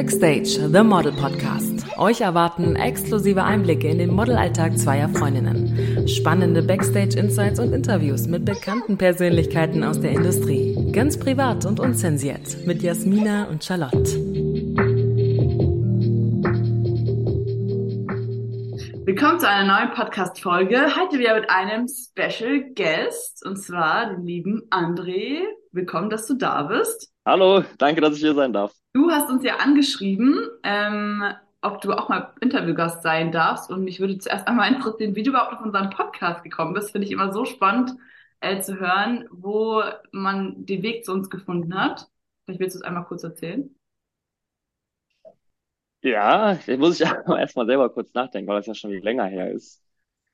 Backstage, The Model Podcast. Euch erwarten exklusive Einblicke in den Modelalltag zweier Freundinnen. Spannende Backstage-Insights und Interviews mit bekannten Persönlichkeiten aus der Industrie. Ganz privat und unzensiert mit Jasmina und Charlotte. Willkommen zu einer neuen Podcast-Folge. Heute wieder mit einem Special Guest und zwar den lieben André. Willkommen, dass du da bist. Hallo, danke, dass ich hier sein darf. Du hast uns ja angeschrieben, ähm, ob du auch mal Interviewgast sein darfst. Und mich würde zuerst einmal interessieren, wie du überhaupt auf unseren Podcast gekommen bist. Finde ich immer so spannend äh, zu hören, wo man den Weg zu uns gefunden hat. Vielleicht willst du es einmal kurz erzählen. Ja, ich muss ich erstmal selber kurz nachdenken, weil das ja schon länger her ist.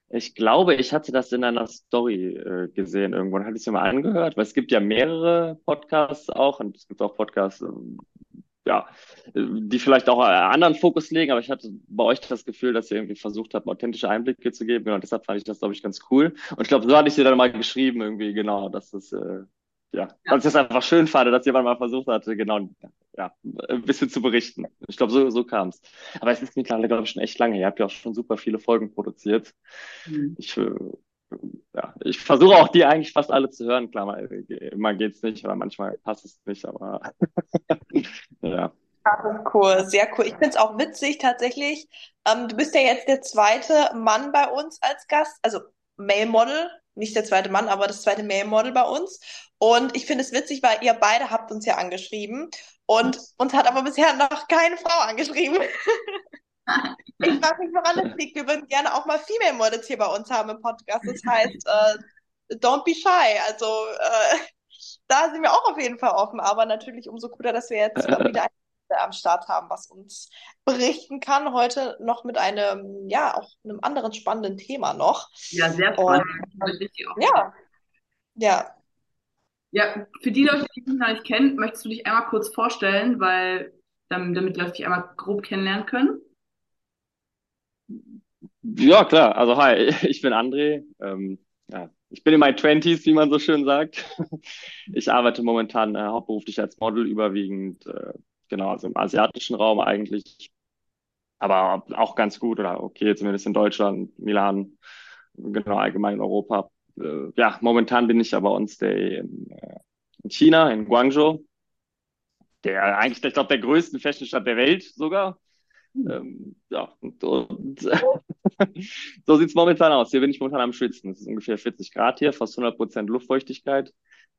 Ich glaube, ich hatte das in einer Story äh, gesehen irgendwann. Hatte ich es mir mal angehört, weil es gibt ja mehrere Podcasts auch und es gibt auch Podcasts, ähm, ja, die vielleicht auch einen anderen Fokus legen, aber ich hatte bei euch das Gefühl, dass ihr irgendwie versucht habt, authentische Einblicke zu geben. Genau, deshalb fand ich das, glaube ich, ganz cool. Und ich glaube, so hatte ich dir dann mal geschrieben, irgendwie, genau, dass das, äh, ja, dass ich das einfach schön fand, dass jemand mal versucht hatte, genau, ja, ein bisschen zu berichten. Ich glaube, so, so kam es. Aber es ist mittlerweile, glaube ich, schon echt lange. Ihr habt ja auch schon super viele Folgen produziert. Mhm. Ich, äh, ja, ich versuche auch die eigentlich fast alle zu hören. Klar, mal, immer geht's nicht oder manchmal passt es nicht, aber ja. Cool, sehr cool. Ich finde es auch witzig tatsächlich. Ähm, du bist ja jetzt der zweite Mann bei uns als Gast, also Male Model, nicht der zweite Mann, aber das zweite Male Model bei uns. Und ich finde es witzig, weil ihr beide habt uns ja angeschrieben und uns hat aber bisher noch keine Frau angeschrieben. ich frage mich, woran das liegt. Wir würden gerne auch mal Female Models hier bei uns haben im Podcast. Das heißt, äh, don't be shy. Also äh, da sind wir auch auf jeden Fall offen, aber natürlich umso cooler, dass wir jetzt wieder ein am Start haben, was uns berichten kann. Heute noch mit einem, ja, auch einem anderen spannenden Thema noch. Ja, sehr spannend. Und, ja, ja. Ja, für die Leute, die dich noch nicht kennen, möchtest du dich einmal kurz vorstellen, weil damit, damit die Leute dich einmal grob kennenlernen können? Ja, klar. Also hi, ich bin André. Ähm, ja, ich bin in meinen Twenties, wie man so schön sagt. Ich arbeite momentan äh, hauptberuflich als Model, überwiegend äh, genau, also im asiatischen Raum eigentlich, aber auch ganz gut oder okay, zumindest in Deutschland, Milan, genau, allgemein in Europa. Äh, ja, momentan bin ich aber on stay in, äh, in China, in Guangzhou, der eigentlich, ich glaube, der größten Fashionstadt der Welt sogar. Ähm, ja, und, und so sieht's momentan aus. Hier bin ich momentan am Schwitzen. Es ist ungefähr 40 Grad hier, fast 100 Prozent Luftfeuchtigkeit.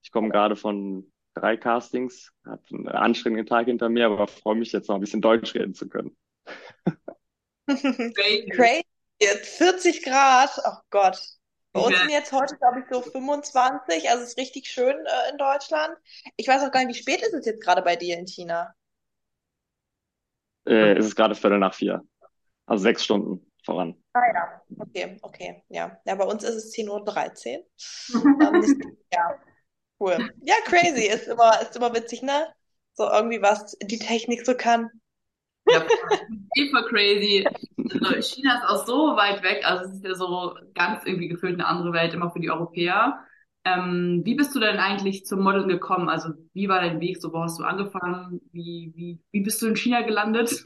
Ich komme gerade von drei Castings, habe einen anstrengenden Tag hinter mir, aber freue mich jetzt noch ein bisschen Deutsch reden zu können. Crazy. Jetzt 40 Grad, oh Gott. Bei uns sind jetzt heute, glaube ich, so 25, also es ist richtig schön äh, in Deutschland. Ich weiß auch gar nicht, wie spät ist es jetzt gerade bei dir in China? Äh, es ist gerade Viertel nach vier. Also sechs Stunden voran. Ah ja, okay, okay, ja. Ja, bei uns ist es 10.13 Uhr. ähm, ja, cool. Ja, crazy. Ist immer, ist immer witzig, ne? So irgendwie was die Technik so kann. Ja, super crazy. Also China ist auch so weit weg, also es ist ja so ganz irgendwie gefühlt eine andere Welt, immer für die Europäer. Ähm, wie bist du denn eigentlich zum Modeln gekommen? Also wie war dein Weg? So, wo hast du angefangen? Wie, wie, wie bist du in China gelandet?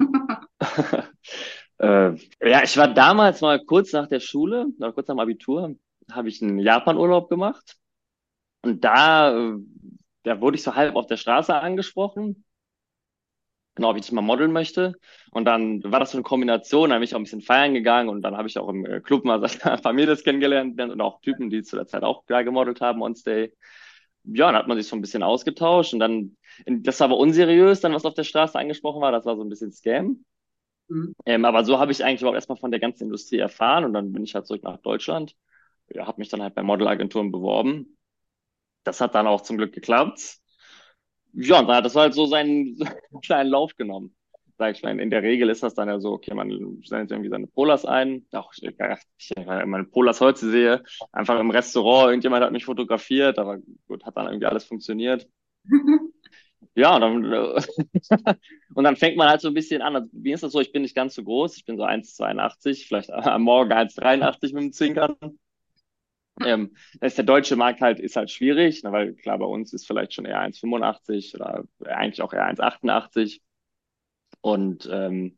äh, ja, ich war damals mal kurz nach der Schule, oder kurz nach dem Abitur, habe ich einen Japan-Urlaub gemacht. Und da, äh, da wurde ich so halb auf der Straße angesprochen genau, ob ich mal modeln möchte. Und dann war das so eine Kombination, dann bin ich auch ein bisschen feiern gegangen und dann habe ich auch im äh, Club mal Mädels kennengelernt und auch Typen, die zu der Zeit auch da gemodelt haben on Stay. Ja, dann hat man sich so ein bisschen ausgetauscht und dann, das war aber unseriös, dann was auf der Straße angesprochen war, das war so ein bisschen Scam. Mhm. Ähm, aber so habe ich eigentlich auch erstmal von der ganzen Industrie erfahren und dann bin ich halt zurück nach Deutschland. Ja, habe mich dann halt bei Modelagenturen beworben. Das hat dann auch zum Glück geklappt. Ja, und dann hat das halt so seinen kleinen Lauf genommen. Sag ich mal, in der Regel ist das dann ja so, okay, man sendet irgendwie seine Polars ein. Auch ich, ich, meine Polars heute sehe, einfach im Restaurant, irgendjemand hat mich fotografiert, aber gut, hat dann irgendwie alles funktioniert. Ja, und dann, und dann fängt man halt so ein bisschen an. Also, wie ist das so? Ich bin nicht ganz so groß. Ich bin so 1,82, vielleicht am Morgen 1,83 mit dem Zinkern. Ähm, ist der deutsche Markt halt, ist halt schwierig, ne, weil klar, bei uns ist vielleicht schon eher 1,85 oder eigentlich auch eher 1,88. Und ähm,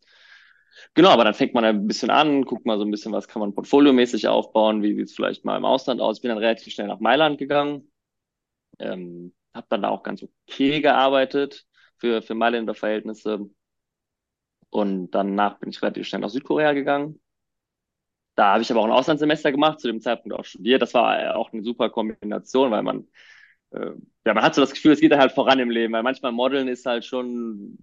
genau, aber dann fängt man ein bisschen an, guckt mal so ein bisschen, was kann man portfoliomäßig aufbauen, wie sieht es vielleicht mal im Ausland aus. Bin dann relativ schnell nach Mailand gegangen, ähm, habe dann da auch ganz okay gearbeitet für, für Mailänder Verhältnisse. Und danach bin ich relativ schnell nach Südkorea gegangen. Da habe ich aber auch ein Auslandssemester gemacht, zu dem Zeitpunkt auch studiert. Das war auch eine super Kombination, weil man, äh, ja, man hat so das Gefühl, es geht halt voran im Leben, weil manchmal Modeln ist halt schon,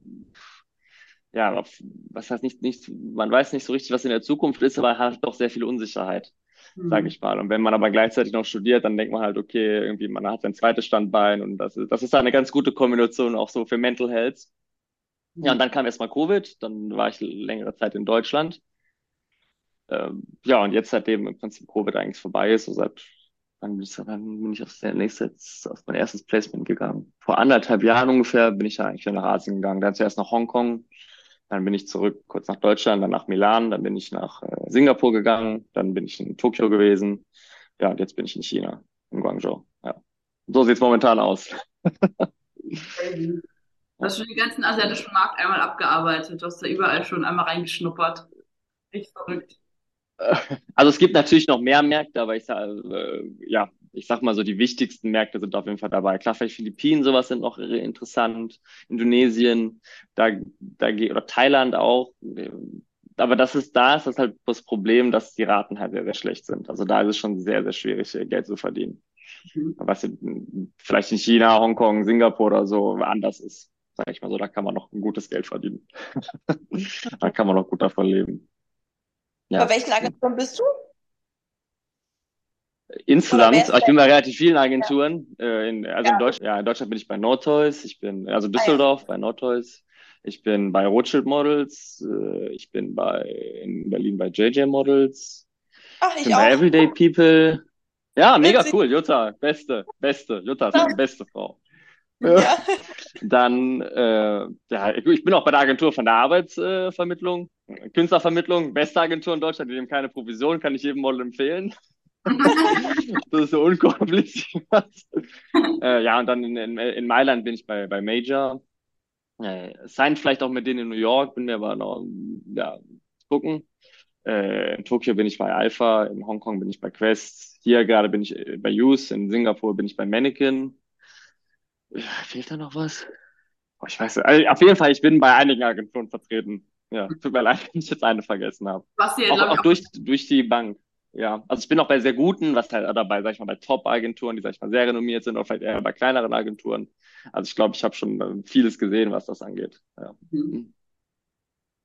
ja, was heißt nicht, nicht, man weiß nicht so richtig, was in der Zukunft ist, aber hat doch sehr viel Unsicherheit, mhm. sage ich mal. Und wenn man aber gleichzeitig noch studiert, dann denkt man halt, okay, irgendwie, man hat sein zweites Standbein und das ist, das ist eine ganz gute Kombination auch so für Mental Health. Ja, und dann kam erstmal Covid, dann war ich längere Zeit in Deutschland. Ähm, ja, und jetzt seitdem im Prinzip Covid eigentlich vorbei ist, so seit wann bin ich, ich aufs nächste, auf mein erstes Placement gegangen? Vor anderthalb Jahren ungefähr bin ich ja eigentlich wieder nach Asien gegangen. Dann zuerst nach Hongkong, dann bin ich zurück kurz nach Deutschland, dann nach Milan, dann bin ich nach äh, Singapur gegangen, dann bin ich in Tokio gewesen. Ja, und jetzt bin ich in China, in Guangzhou. Ja. So sieht's momentan aus. Du hast schon den ganzen asiatischen Markt einmal abgearbeitet. Du hast da überall schon einmal reingeschnuppert. Echt verrückt. Also es gibt natürlich noch mehr Märkte, aber ich sag, äh, ja, ich sag mal so, die wichtigsten Märkte sind auf jeden Fall dabei. Klar, vielleicht Philippinen, sowas sind noch interessant, Indonesien, da, da geht, oder Thailand auch. Aber das ist, da ist das halt das Problem, dass die Raten halt sehr, sehr schlecht sind. Also da ist es schon sehr, sehr schwierig, Geld zu verdienen. Mhm. Was vielleicht in China, Hongkong, Singapur oder so anders ist sag ich mal so, da kann man noch ein gutes Geld verdienen. da kann man noch gut davon leben. Ja. Bei welchen Agenturen bist du? Insgesamt, ich bin bei relativ vielen Agenturen. Ja. Äh, in, also ja. in, Deutschland, ja, in Deutschland bin ich bei Nordtoys, ich bin, also Düsseldorf ah, bei Nordtoys, ich bin bei Rothschild Models, äh, ich bin bei in Berlin bei JJ Models, Ach, ich, ich bin auch. bei Everyday People. Ja, mega cool, Jutta, beste, beste, Jutta ist die beste Frau. Ja. Dann, äh, ja, ich bin auch bei der Agentur von der Arbeitsvermittlung, äh, Künstlervermittlung, beste Agentur in Deutschland, die nehmen keine Provision, kann ich jedem Model empfehlen. das ist so unkompliziert. äh, ja, und dann in, in, in Mailand bin ich bei, bei Major. Äh, signed vielleicht auch mit denen in New York, bin mir aber noch, ja, gucken. Äh, in Tokio bin ich bei Alpha, in Hongkong bin ich bei Quest, hier gerade bin ich äh, bei Use, in Singapur bin ich bei Mannequin. Fehlt da noch was? Oh, ich weiß, also auf jeden Fall, ich bin bei einigen Agenturen vertreten. Ja, tut mir leid, wenn ich jetzt eine vergessen habe. Was hier, auch, auch durch, durch die Bank. Ja, also ich bin auch bei sehr guten, was halt dabei, sag ich mal, bei Top-Agenturen, die, sag ich mal, sehr renommiert sind, oder vielleicht eher bei kleineren Agenturen. Also ich glaube, ich habe schon äh, vieles gesehen, was das angeht. Ja. Mhm.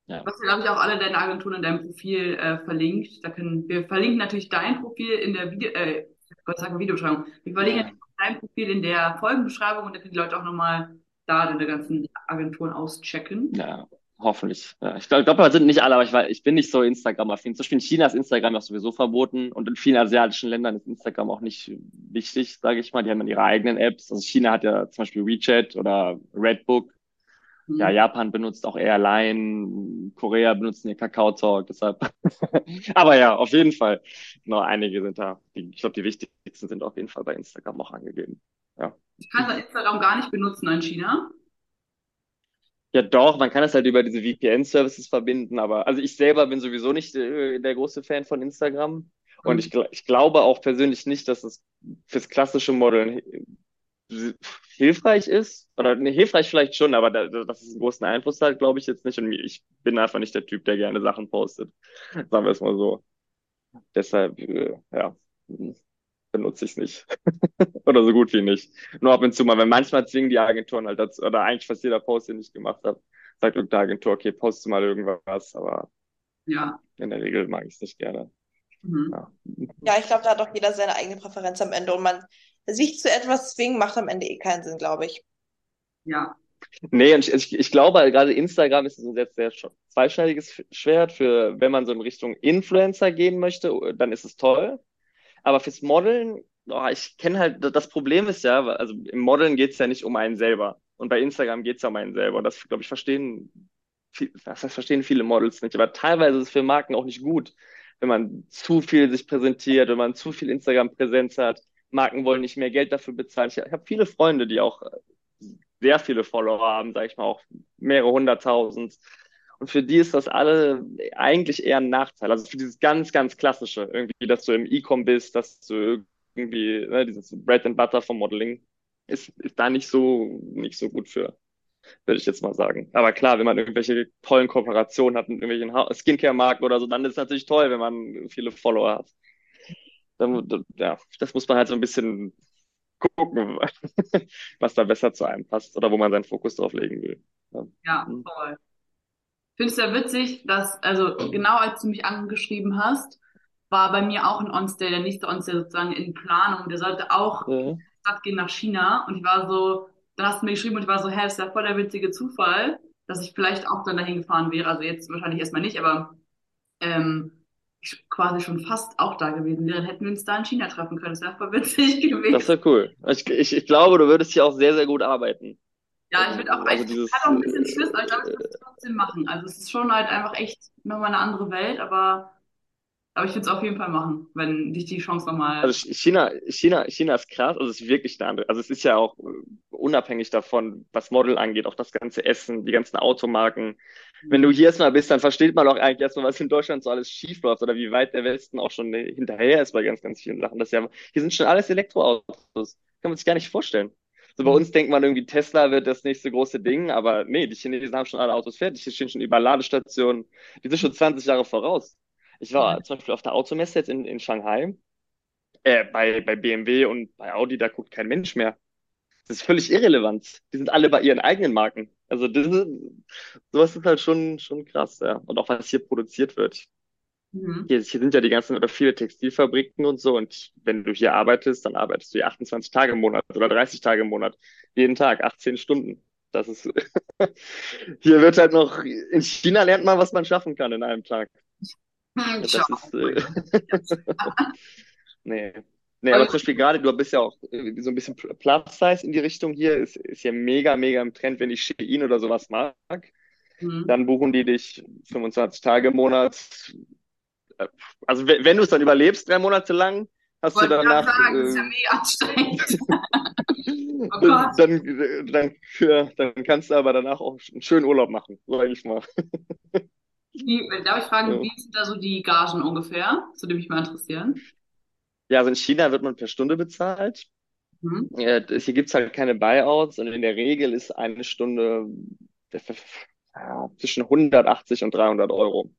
Ja. Du hast ja, glaube ich, auch alle deine Agenturen in deinem Profil äh, verlinkt. Da können wir verlinken natürlich dein Profil in der Video, äh, Gott sei Dank Videobeschreibung. Wir verlinken ja dein Profil in der Folgenbeschreibung und dann können die Leute auch nochmal da deine ganzen Agenturen auschecken. Ja, hoffentlich. Ja, ich glaube, glaub, das sind nicht alle, aber ich, ich bin nicht so Instagram-affin. Zum Beispiel in China ist Instagram auch sowieso verboten und in vielen asiatischen Ländern ist Instagram auch nicht wichtig, sage ich mal. Die haben dann ihre eigenen Apps. Also China hat ja zum Beispiel WeChat oder Redbook. Ja, mhm. Japan benutzt auch eher Line, Korea benutzen ihr Kakao Talk, deshalb. Aber ja, auf jeden Fall. Noch einige sind da. Die, ich glaube, die wichtigsten sind auf jeden Fall bei Instagram auch angegeben. Ja. Ich kann Instagram gar nicht benutzen in China. Ja, doch, man kann es halt über diese VPN-Services verbinden, aber also ich selber bin sowieso nicht äh, der große Fan von Instagram. Und mhm. ich, ich glaube auch persönlich nicht, dass es fürs klassische Modeln hilfreich ist. Oder ne, hilfreich vielleicht schon, aber da, dass es einen großen Einfluss hat, glaube ich jetzt nicht. Und ich bin einfach nicht der Typ, der gerne Sachen postet. Sagen wir es mal so. Deshalb, äh, ja, benutze ich es nicht. oder so gut wie nicht. Nur ab und zu mal, weil manchmal zwingen die Agenturen halt dazu, oder eigentlich fast jeder Post, den ich gemacht habe, sagt irgendeine Agentur, okay, poste mal irgendwas, aber ja. in der Regel mag ich es nicht gerne. Mhm. Ja. ja, ich glaube, da hat doch jeder seine eigene Präferenz am Ende und man sich zu etwas zwingen, macht am Ende eh keinen Sinn, glaube ich. Ja. Nee, und ich, ich glaube, gerade Instagram ist ein sehr, sehr zweischneidiges Schwert für, wenn man so in Richtung Influencer gehen möchte, dann ist es toll. Aber fürs Modeln, oh, ich kenne halt, das Problem ist ja, also im Modeln geht es ja nicht um einen selber. Und bei Instagram geht es ja um einen selber. Und das, glaube ich, verstehen, das heißt, verstehen viele Models nicht. Aber teilweise ist es für Marken auch nicht gut, wenn man zu viel sich präsentiert, wenn man zu viel Instagram-Präsenz hat Marken wollen nicht mehr Geld dafür bezahlen. Ich, ich habe viele Freunde, die auch sehr viele Follower haben, sage ich mal, auch mehrere hunderttausend. Und für die ist das alle eigentlich eher ein Nachteil. Also für dieses ganz, ganz klassische, irgendwie, dass du im E-Com bist, dass du irgendwie, ne, dieses Bread and Butter vom Modeling, ist, ist da nicht so, nicht so gut für, würde ich jetzt mal sagen. Aber klar, wenn man irgendwelche tollen Kooperationen hat mit irgendwelchen Skincare-Marken oder so, dann ist es natürlich toll, wenn man viele Follower hat. Dann, ja, das muss man halt so ein bisschen gucken, was da besser zu einem passt oder wo man seinen Fokus drauf legen will. Ja, ja mhm. voll. Ich finde es ja witzig, dass, also genau als du mich angeschrieben hast, war bei mir auch ein Onstay, der nächste Onstay sozusagen in Planung. Der sollte auch ja. Stadt gehen nach China. Und ich war so, dann hast du mir geschrieben und ich war so, hä, ist ja voll der witzige Zufall, dass ich vielleicht auch dann dahin gefahren wäre. Also jetzt wahrscheinlich erstmal nicht, aber ähm, quasi schon fast auch da gewesen wäre. Dann hätten wir uns da in China treffen können. Das wäre voll witzig gewesen. Das wäre cool. Ich, ich, ich glaube, du würdest hier auch sehr, sehr gut arbeiten. Ja, ich würde auch, also ich hatte auch ein bisschen Schiss, aber ich glaube, ich würde es trotzdem machen. Also es ist schon halt einfach echt nochmal eine andere Welt, aber aber ich würde es auf jeden Fall machen, wenn dich die Chance nochmal. Also China, China, China ist krass, also es ist wirklich eine andere. Also es ist ja auch äh, unabhängig davon, was Model angeht, auch das ganze Essen, die ganzen Automarken. Wenn du hier erstmal bist, dann versteht man auch eigentlich erstmal, was in Deutschland so alles schief läuft oder wie weit der Westen auch schon hinterher ist bei ganz, ganz vielen Sachen. Das ja, hier sind schon alles Elektroautos. Kann man sich gar nicht vorstellen. So bei mhm. uns denkt man irgendwie, Tesla wird das nächste große Ding, aber nee, die Chinesen haben schon alle Autos fertig, die stehen schon über Ladestationen, die sind schon 20 Jahre voraus. Ich war zum Beispiel auf der Automesse jetzt in, in Shanghai, äh, bei, bei BMW und bei Audi, da guckt kein Mensch mehr. Das ist völlig irrelevant. Die sind alle bei ihren eigenen Marken. Also das ist, sowas ist halt schon, schon krass, ja. Und auch was hier produziert wird. Mhm. Hier, hier sind ja die ganzen oder viele Textilfabriken und so. Und wenn du hier arbeitest, dann arbeitest du hier 28 Tage im Monat oder 30 Tage im Monat. Jeden Tag, 18 Stunden. Das ist, hier wird halt noch, in China lernt man, was man schaffen kann in einem Tag. Hm, das ist, äh, nee. Nee, aber zum Beispiel gerade, du bist ja auch äh, so ein bisschen Plus-Size in die Richtung hier, ist, ist ja mega, mega im Trend, wenn ich Shein oder sowas mag. Mhm. Dann buchen die dich 25 Tage im Monat. Äh, also wenn, du es dann überlebst, drei Monate lang, hast Wollte du danach. Sagen, äh, das ist ja mega anstrengend. oh dann, dann, ja, dann kannst du aber danach auch einen schönen Urlaub machen, sag ich mal. Wie, darf ich fragen, ja. wie sind da so die Gagen ungefähr? Das würde mich mal interessieren. Ja, also in China wird man per Stunde bezahlt. Mhm. Ja, hier gibt's halt keine Buyouts und in der Regel ist eine Stunde ja, zwischen 180 und 300 Euro.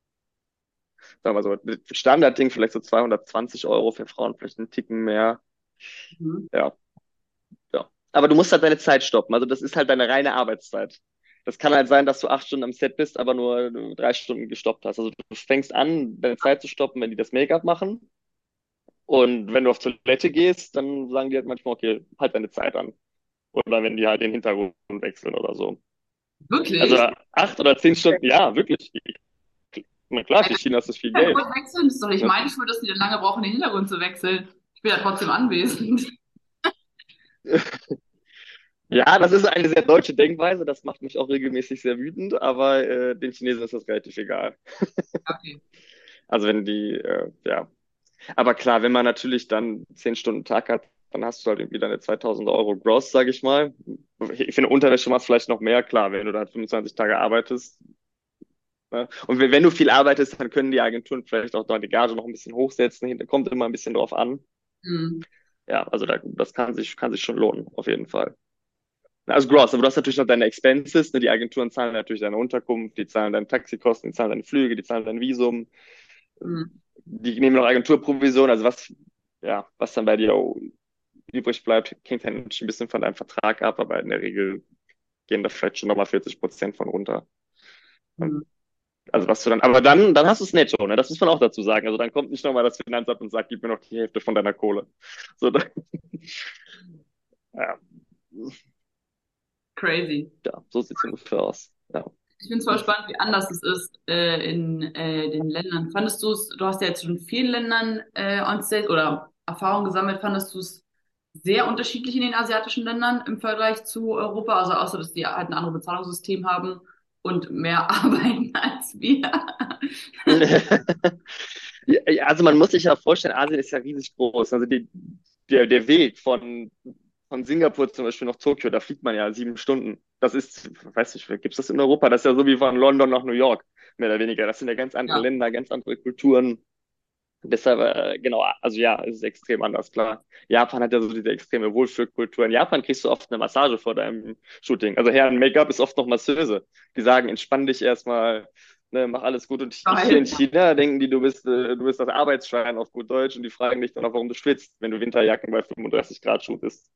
Sagen wir so, Standardding vielleicht so 220 Euro für Frauen, vielleicht einen Ticken mehr. Mhm. Ja. Ja. Aber du musst halt deine Zeit stoppen. Also das ist halt deine reine Arbeitszeit das kann halt sein, dass du acht Stunden am Set bist, aber nur drei Stunden gestoppt hast. Also du fängst an, deine Zeit zu stoppen, wenn die das Make-up machen. Und wenn du auf Toilette gehst, dann sagen die halt manchmal, okay, halt deine Zeit an. Oder wenn die halt den Hintergrund wechseln oder so. Wirklich? Also acht oder zehn Stunden, ja, wirklich. Na klar, für China ist das viel Geld. Wechseln ist doch nicht meine Schuld, dass die dann lange brauchen, den Hintergrund zu wechseln. Ich bin ja trotzdem anwesend. Ja, das ist eine sehr deutsche Denkweise, das macht mich auch regelmäßig sehr wütend, aber äh, den Chinesen ist das relativ egal. Okay. Also wenn die, äh, ja. Aber klar, wenn man natürlich dann zehn Stunden Tag hat, dann hast du halt irgendwie deine 2000 Euro gross, sage ich mal. Ich finde, Unterwäsche macht vielleicht noch mehr, klar, wenn du da 25 Tage arbeitest. Ne? Und wenn, du viel arbeitest, dann können die Agenturen vielleicht auch die Gage noch ein bisschen hochsetzen. Da kommt immer ein bisschen drauf an. Mhm. Ja, also da, das kann sich, kann sich schon lohnen, auf jeden Fall. Also gross, aber du hast natürlich noch deine Expenses, ne? Die Agenturen zahlen natürlich deine Unterkunft, die zahlen deine Taxikosten, die zahlen deine Flüge, die zahlen dein Visum, mhm. Die nehmen noch Agenturprovision, also was, ja, was dann bei dir übrig bleibt, hängt dann ein bisschen von deinem Vertrag ab, aber in der Regel gehen da vielleicht schon nochmal 40 Prozent von runter. Mhm. Also was du dann, aber dann, dann hast du es netto, ne? Das muss man auch dazu sagen. Also dann kommt nicht nochmal das Finanzamt und sagt, gib mir noch die Hälfte von deiner Kohle. So, dann, ja. Crazy. Ja, so sieht es ungefähr aus. Ja. Ich finde es voll spannend, wie anders es ist äh, in äh, den Ländern. Fandest du es, du hast ja jetzt schon in vielen Ländern äh, on-stage oder Erfahrung gesammelt, fandest du es sehr unterschiedlich in den asiatischen Ländern im Vergleich zu Europa? Also außer, dass die halt ein anderes Bezahlungssystem haben und mehr arbeiten als wir. also man muss sich ja vorstellen, Asien ist ja riesig groß. Also die, der, der Weg von von Singapur zum Beispiel nach Tokio, da fliegt man ja sieben Stunden. Das ist, weiß nicht, gibt es das in Europa? Das ist ja so wie von London nach New York, mehr oder weniger. Das sind ja ganz andere Ja. Länder, ganz andere Kulturen. Deshalb, äh, genau, also ja, es ist extrem anders, klar. Japan hat ja so diese extreme Wohlfühlkultur. In Japan kriegst du oft eine Massage vor deinem Shooting. Also Herren Make-up ist oft noch Masseuse. Die sagen, entspann dich erstmal, ne, mach alles gut. Und hier in China denken die, du bist, äh, du bist das Arbeitsschwein auf gut Deutsch und die fragen dich dann auch, warum du schwitzt, wenn du Winterjacken bei 35 Grad shootest.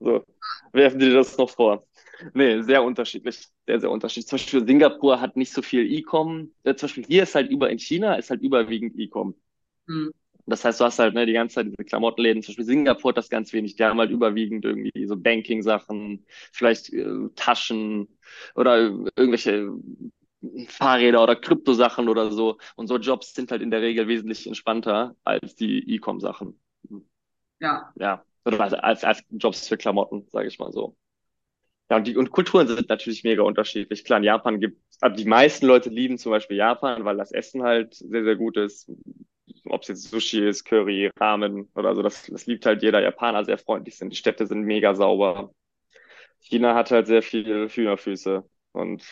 So, werfen die dir das noch vor. Nee, sehr unterschiedlich. Sehr, sehr unterschiedlich. Zum Beispiel Singapur hat nicht so viel E-Com. Äh, zum Beispiel hier ist halt über, in China ist halt überwiegend E-Com. Hm. Das heißt, du hast halt ne, die ganze Zeit diese Klamottenläden. Zum Beispiel Singapur hat das ganz wenig. Die haben halt überwiegend irgendwie so Banking-Sachen, vielleicht äh, Taschen oder irgendwelche Fahrräder oder Kryptosachen oder so. Und so Jobs sind halt in der Regel wesentlich entspannter als die E-Com-Sachen. Ja. Ja, oder als, als, als Jobs für Klamotten, sage ich mal so. Ja, und die und Kulturen sind natürlich mega unterschiedlich. Klar, in Japan gibt, also die meisten Leute lieben zum Beispiel Japan, weil das Essen halt sehr, sehr gut ist. Ob es jetzt Sushi ist, Curry, Ramen oder so, das, das liebt halt jeder Japaner, sehr freundlich sind. Die Städte sind mega sauber. China hat halt sehr viel Hühnerfüße und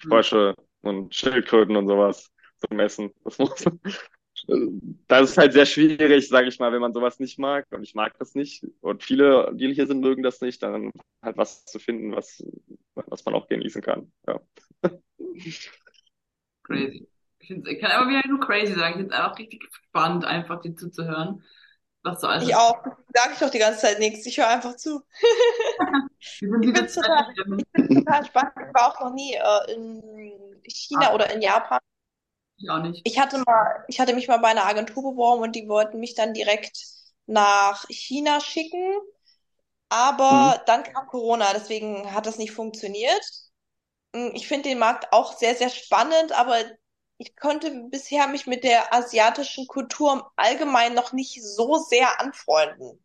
Frösche und Schildkröten und sowas zum Essen. Das muss, das ist halt sehr schwierig, sage ich mal, wenn man sowas nicht mag. Und ich mag das nicht. Und viele, die hier sind, mögen das nicht. Dann halt was zu finden, was, was man auch genießen kann. Ja. Crazy. Ich, find's, ich kann aber wieder nur crazy sagen. Ich finde es einfach richtig spannend, einfach dir zuzuhören. Was so alles. Ich auch. Sag ich doch die ganze Zeit nichts. Ich höre einfach zu. Ich find's total, total spannend. Ich war auch noch nie äh, in China Ah. oder in Japan. Ich auch nicht. Ich hatte mal, ich hatte mich mal bei einer Agentur beworben und die wollten mich dann direkt nach China schicken. Aber dann kam Corona, deswegen hat das nicht funktioniert. Mm, Ich finde den Markt auch sehr, sehr spannend, aber ich konnte bisher mich mit der asiatischen Kultur im Allgemeinen noch nicht so sehr anfreunden.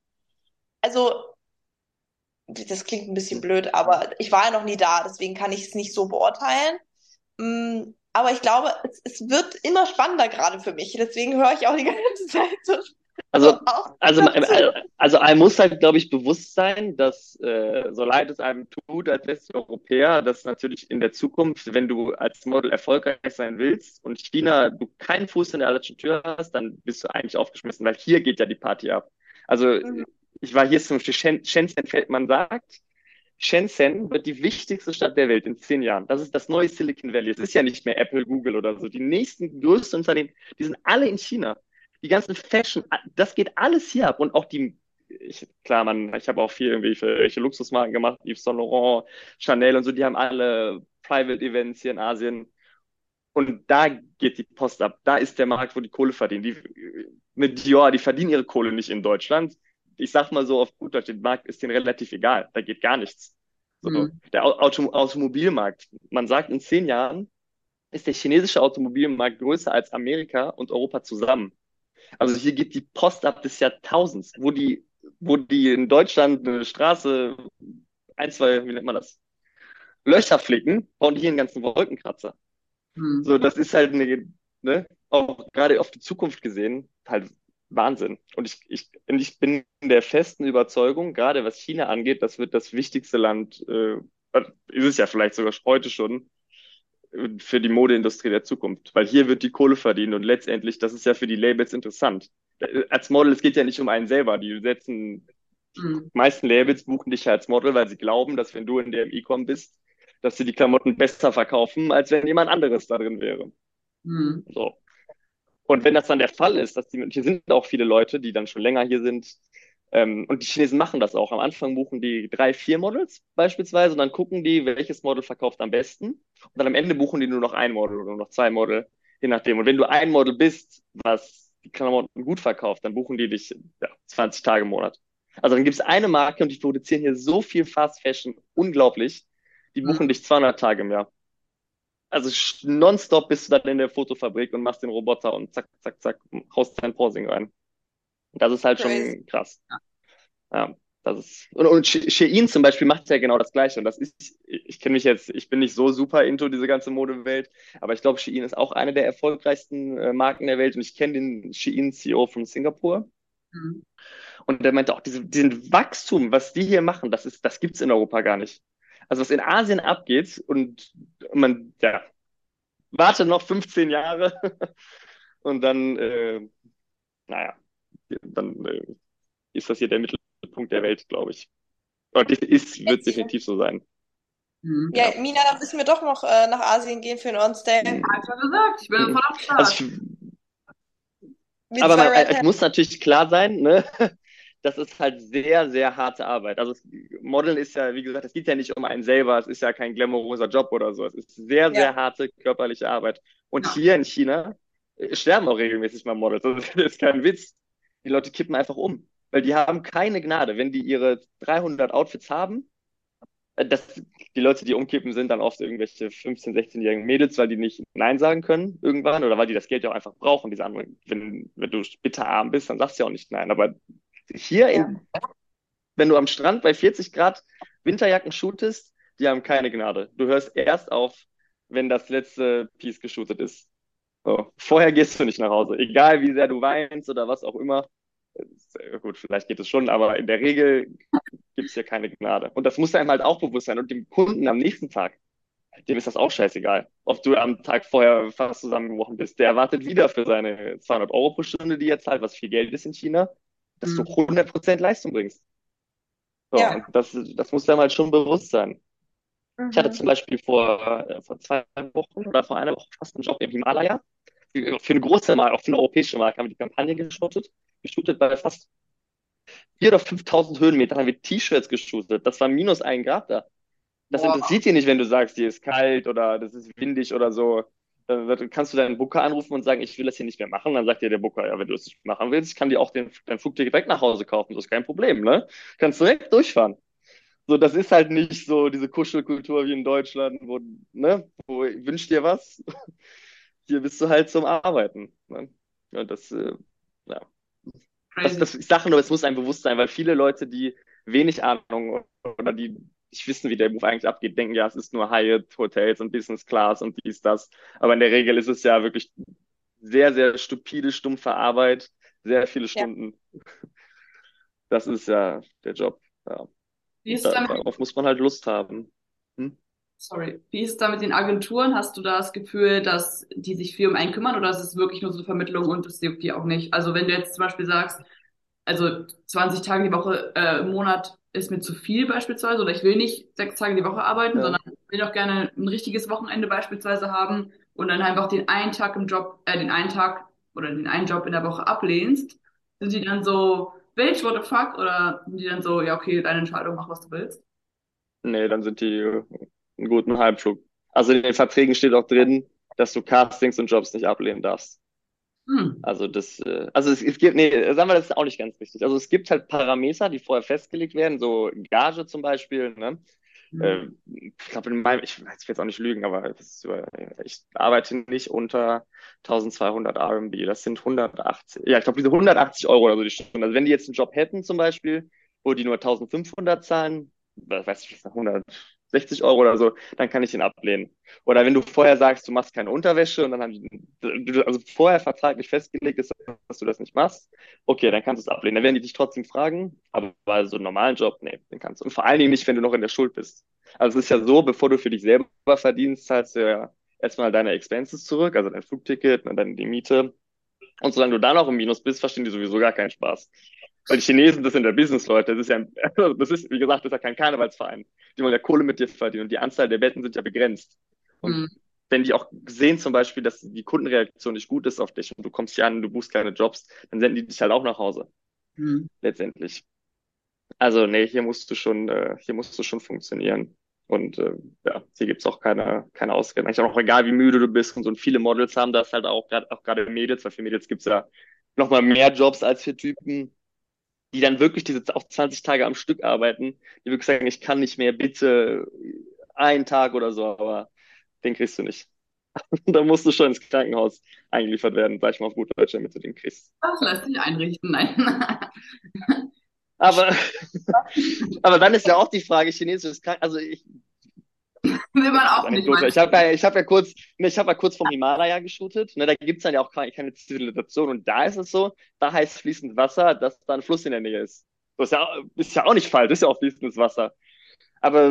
Also, das klingt ein bisschen blöd, aber ich war ja noch nie da, deswegen kann ich es nicht so beurteilen. Aber ich glaube, es, es wird immer spannender gerade für mich. Deswegen höre ich auch die ganze Zeit so Also, auf. also, also einem muss halt, glaube ich, bewusst sein, dass äh, so leid es einem tut als Westeuropäer, dass natürlich in der Zukunft, wenn du als Model erfolgreich sein willst und China du keinen Fuß in der allerletzten Tür hast, dann bist du eigentlich aufgeschmissen, weil hier geht ja die Party ab. Also Mhm. ich war hier zum Beispiel Shen Shenzhen, man sagt, Shenzhen wird die wichtigste Stadt der Welt in zehn Jahren. Das ist das neue Silicon Valley. Es ist ja nicht mehr Apple, Google oder so. Die nächsten größten Unternehmen, die sind alle in China. Die ganzen Fashion, das geht alles hier ab. Und auch die, ich, klar, man, ich habe auch viel irgendwelche, Luxusmarken gemacht, Yves Saint Laurent, Chanel und so, die haben alle Private Events hier in Asien. Und da geht die Post ab. Da ist der Markt, wo die Kohle verdienen. Die, mit Dior, die verdienen ihre Kohle nicht in Deutschland. Ich sag mal so auf gut Deutsch, der Markt ist denen relativ egal. Da geht gar nichts. So, Mhm. Der Auto, Automobilmarkt. Man sagt, in zehn Jahren ist der chinesische Automobilmarkt größer als Amerika und Europa zusammen. Also hier geht die Post ab des Jahrtausends, wo die, wo die in Deutschland eine Straße, ein, zwei, wie nennt man das? Löcher flicken, bauen hier einen ganzen Wolkenkratzer. Hm. So, das ist halt eine, ne, auch gerade auf die Zukunft gesehen, halt Wahnsinn. Und ich, ich, und ich bin der festen Überzeugung, gerade was China angeht, das wird das wichtigste Land, äh, ist es ja vielleicht sogar heute schon, äh, für die Modeindustrie der Zukunft. Weil hier wird die Kohle verdient und letztendlich, das ist ja für die Labels interessant. Äh, Als Model, es geht ja nicht um einen selber. Die setzen, die meisten Labels buchen dich ja als Model, weil sie glauben, dass wenn du in der E-Com bist, dass sie die Klamotten besser verkaufen, als wenn jemand anderes da drin wäre. Hm. So. Und wenn das dann der Fall ist, dass die, und hier sind auch viele Leute, die dann schon länger hier sind, ähm, und die Chinesen machen das auch. Am Anfang buchen die drei, vier Models beispielsweise und dann gucken die, welches Model verkauft am besten. Und dann am Ende buchen die nur noch ein Model oder nur noch zwei Model, je nachdem. Und wenn du ein Model bist, was die Klamotten gut verkauft, dann buchen die dich ja, 20 Tage im Monat. Also dann gibt es eine Marke und die produzieren hier so viel Fast Fashion, unglaublich. Die buchen Mhm. dich 200 Tage im Jahr. Also nonstop bist du dann in der Fotofabrik und machst den Roboter und zack, zack, zack, haust dein Posing rein. Das ist halt Crazy. schon krass. Ja, das ist. Und, und She- Shein zum Beispiel macht ja genau das Gleiche. Und das ist, ich, kenne mich jetzt, ich bin nicht so super into diese ganze Modewelt, aber ich glaube, Shein ist auch eine der erfolgreichsten äh, Marken der Welt. Und ich kenne den Shein-CEO von Singapur. Hm. Und der meinte auch, diese, diesen Wachstum, was die hier machen, das ist, das gibt's in Europa gar nicht. Also was in Asien abgeht und man, ja, warte noch 15 Jahre und dann, äh, naja, dann äh, ist das hier der Mittelpunkt der Welt, glaube ich. Und das ist, wird definitiv so sein. Mhm. Ja, Mina, dann müssen wir doch noch äh, nach Asien gehen für einen On-Stay. Ja, ich schon gesagt, ich bin voll am Start. Also ich, aber man, es muss natürlich klar sein, ne? Das ist halt sehr, sehr harte Arbeit. Also Modeln ist ja, wie gesagt, es geht ja nicht um einen selber, es ist ja kein glamouröser Job oder so. Es ist sehr, sehr ja. harte körperliche Arbeit. Und ja. hier in China äh, sterben auch regelmäßig mal Models. Das ist kein Witz. Die Leute kippen einfach um, weil die haben keine Gnade. Wenn die ihre 300 Outfits haben, äh, das, die Leute, die umkippen, sind dann oft irgendwelche 15-, 16-jährigen Mädels, weil die nicht Nein sagen können irgendwann oder weil die das Geld ja auch einfach brauchen. Diese anderen, wenn, wenn du bitterarm bist, dann sagst du ja auch nicht Nein. Aber hier, in, wenn du am Strand bei 40 Grad Winterjacken shootest, die haben keine Gnade. Du hörst erst auf, wenn das letzte Piece geshootet ist. So. Vorher gehst du nicht nach Hause. Egal wie sehr du weinst oder was auch immer. Gut, vielleicht geht es schon, aber in der Regel gibt es hier keine Gnade. Und das muss einem halt auch bewusst sein. Und dem Kunden am nächsten Tag, dem ist das auch scheißegal. Ob du am Tag vorher fast zusammengebrochen bist. Der erwartet wieder für seine 200 Euro pro Stunde, die er zahlt, was viel Geld ist in China dass mhm. du 100% Leistung bringst. So, ja. das, das muss einem halt schon bewusst sein. Mhm. Ich hatte mhm. zum Beispiel vor, äh, vor zwei Wochen oder vor einer Woche fast einen Job im Himalaya. Für, für eine große Marke, auch für eine europäische Marke haben wir die Kampagne geshootet. Geshootet bei fast 4.000 oder 5.000 Höhenmetern haben wir T-Shirts geshootet. Das war minus ein Grad da. Das Boah. interessiert dir nicht, wenn du sagst, hier ist kalt oder das ist windig oder so kannst du deinen Booker anrufen und sagen, ich will das hier nicht mehr machen. Dann sagt dir der Booker, ja, wenn du es nicht machen willst, ich kann dir auch den, dein Flugticket direkt nach Hause kaufen. Das ist kein Problem, ne? Kannst direkt durchfahren. So, das ist halt nicht so diese Kuschelkultur wie in Deutschland, wo, ne, wo wünsch dir was. Hier bist du halt zum Arbeiten. Ne? Ja, das, äh, ja. Das, das, ich sage nur, es muss einem bewusst sein, weil viele Leute, die wenig Ahnung oder die nicht wissen, wie der Move eigentlich abgeht, denken, ja, es ist nur Hyatt, Hotels und Business Class und dies, das. Aber in der Regel ist es ja wirklich sehr, sehr stupide, stumpfe Arbeit, sehr viele Stunden. Ja. Das ist ja der Job. Ja. Wie ist da, darauf muss man halt Lust haben. Hm? Sorry. Wie ist es da mit den Agenturen? Hast du da das Gefühl, dass die sich viel um einen kümmern oder ist es wirklich nur so eine Vermittlung und das juckt die auch nicht? Also wenn du jetzt zum Beispiel sagst, also 20 Tage die Woche äh, im Monat ist mir zu viel beispielsweise oder ich will nicht sechs Tage die Woche arbeiten, ja. sondern will doch gerne ein richtiges Wochenende beispielsweise haben und dann einfach den einen Tag im Job, äh, den einen Tag oder den einen Job in der Woche ablehnst, sind die dann so, Bitch, what the fuck? Oder sind die dann so, ja, okay, deine Entscheidung, mach was du willst? Nee, dann sind die einen guten Halbflug. Also in den Verträgen steht auch drin, dass du Castings und Jobs nicht ablehnen darfst. Hm. Also das, äh, also es, es gibt, nee, sagen wir, das ist auch nicht ganz richtig. Also es gibt halt Parameter, die vorher festgelegt werden, so Gage zum Beispiel, ne? Hm. Äh, ich glaube, in meinem, ich weiß jetzt auch nicht lügen, aber ich arbeite nicht unter 1200 RMB. Das sind 180, ja, ich glaube, diese 180 Euro oder so die Stunde. Also wenn die jetzt einen Job hätten zum Beispiel, wo die nur 1500 zahlen, weiß ich, 100, 60 Euro oder so, dann kann ich ihn ablehnen. Oder wenn du vorher sagst, du machst keine Unterwäsche und dann haben die, also vorher vertraglich festgelegt ist, dass du das nicht machst, okay, dann kannst du es ablehnen. Dann werden die dich trotzdem fragen, aber so einem normalen Job, nee, den kannst du. Und vor allen Dingen nicht, wenn du noch in der Schuld bist. Also es ist ja so, bevor du für dich selber verdienst, zahlst du ja erstmal deine Expenses zurück, also dein Flugticket und dann die Miete. Und solange du da noch im Minus bist, verstehen die sowieso gar keinen Spaß. Weil die Chinesen, das sind ja Business-Leute, das ist ja, das ist, wie gesagt, das ist ja kein Karnevalsverein. Die wollen ja Kohle mit dir verdienen und die Anzahl der Betten sind ja begrenzt. Und mhm. wenn die auch sehen zum Beispiel, dass die Kundenreaktion nicht gut ist auf dich und du kommst hier an, du buchst keine Jobs, dann senden die dich halt auch nach Hause. Mhm. Letztendlich. Also, nee, hier musst du schon, äh, hier musst du schon funktionieren. Und äh, ja, hier gibt's auch keine, keine Ausreden. Eigentlich auch egal, wie müde du bist und so. Und viele Models haben das halt auch gerade auch gerade Mädels, weil für Mädels gibt's ja nochmal mehr Jobs als für Typen die dann wirklich diese auch 20 Tage am Stück arbeiten, die wirklich sagen, ich kann nicht mehr, bitte einen Tag oder so, aber den kriegst du nicht. da musst du schon ins Krankenhaus eingeliefert werden, sag ich mal auf gut Deutsch, damit du den kriegst. Das lässt sich einrichten, nein. aber, aber dann ist ja auch die Frage, chinesisches Krankenhaus, also ich, Will man auch nicht. Ich habe ja, ich hab ja kurz, ich habe ja kurz vom Himalaya geshootet. Ne, da gibt's dann ja auch keine, keine Zivilisation. Und da ist es so, da heißt fließend Wasser, dass da ein Fluss in der Nähe ist. Das ist ja, ist ja auch nicht falsch, das ist ja auch fließendes Wasser. Aber,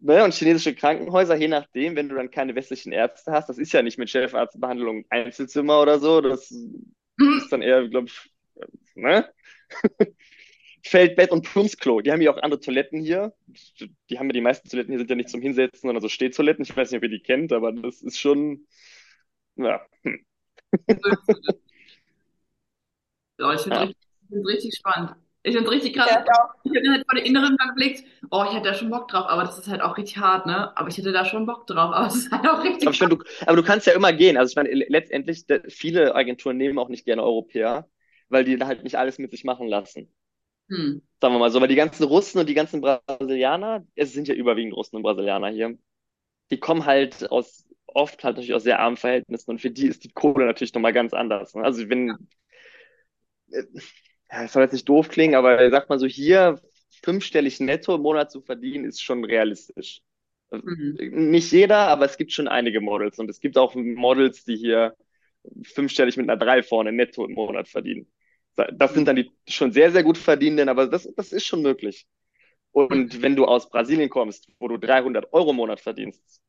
ne, und chinesische Krankenhäuser, je nachdem, wenn du dann keine westlichen Ärzte hast, das ist ja nicht mit Chefarztbehandlung Einzelzimmer oder so, das ist dann eher, glaube ich, ne? Feldbett und Plumpsklo. Die haben ja auch andere Toiletten hier. Die haben ja die meisten Toiletten hier sind ja nicht zum Hinsetzen, sondern so Stehtoiletten. Ich weiß nicht, ob ihr die kennt, aber das ist schon, ja. Hm. Ja, ich finde es richtig, richtig spannend. Ich finde es richtig krass. Ja, ich hätte halt vor der inneren geblickt, oh, ich hätte da schon Bock drauf, aber das ist halt auch richtig hart, ne? Aber ich hätte da schon Bock drauf, aber es ist halt auch richtig aber, du, aber du kannst ja immer gehen. Also ich meine, letztendlich, viele Agenturen nehmen auch nicht gerne Europäer, weil die da halt nicht alles mit sich machen lassen. Hm. Sagen wir mal so, weil die ganzen Russen und die ganzen Brasilianer, es sind ja überwiegend Russen und Brasilianer hier, die kommen halt aus, oft halt natürlich aus sehr armen Verhältnissen und für die ist die Kohle natürlich nochmal ganz anders. Ne? Also wenn, äh, ja, das soll jetzt nicht doof klingen, aber sagt man so, hier fünfstellig netto im Monat zu verdienen, ist schon realistisch. Mhm. Nicht jeder, aber es gibt schon einige Models und es gibt auch Models, die hier fünfstellig mit einer drei vorne netto im Monat verdienen. Das sind dann die schon sehr, sehr gut verdienenden, aber das, das ist schon möglich. Und wenn du aus Brasilien kommst, wo du 300 Euro im Monat verdienst,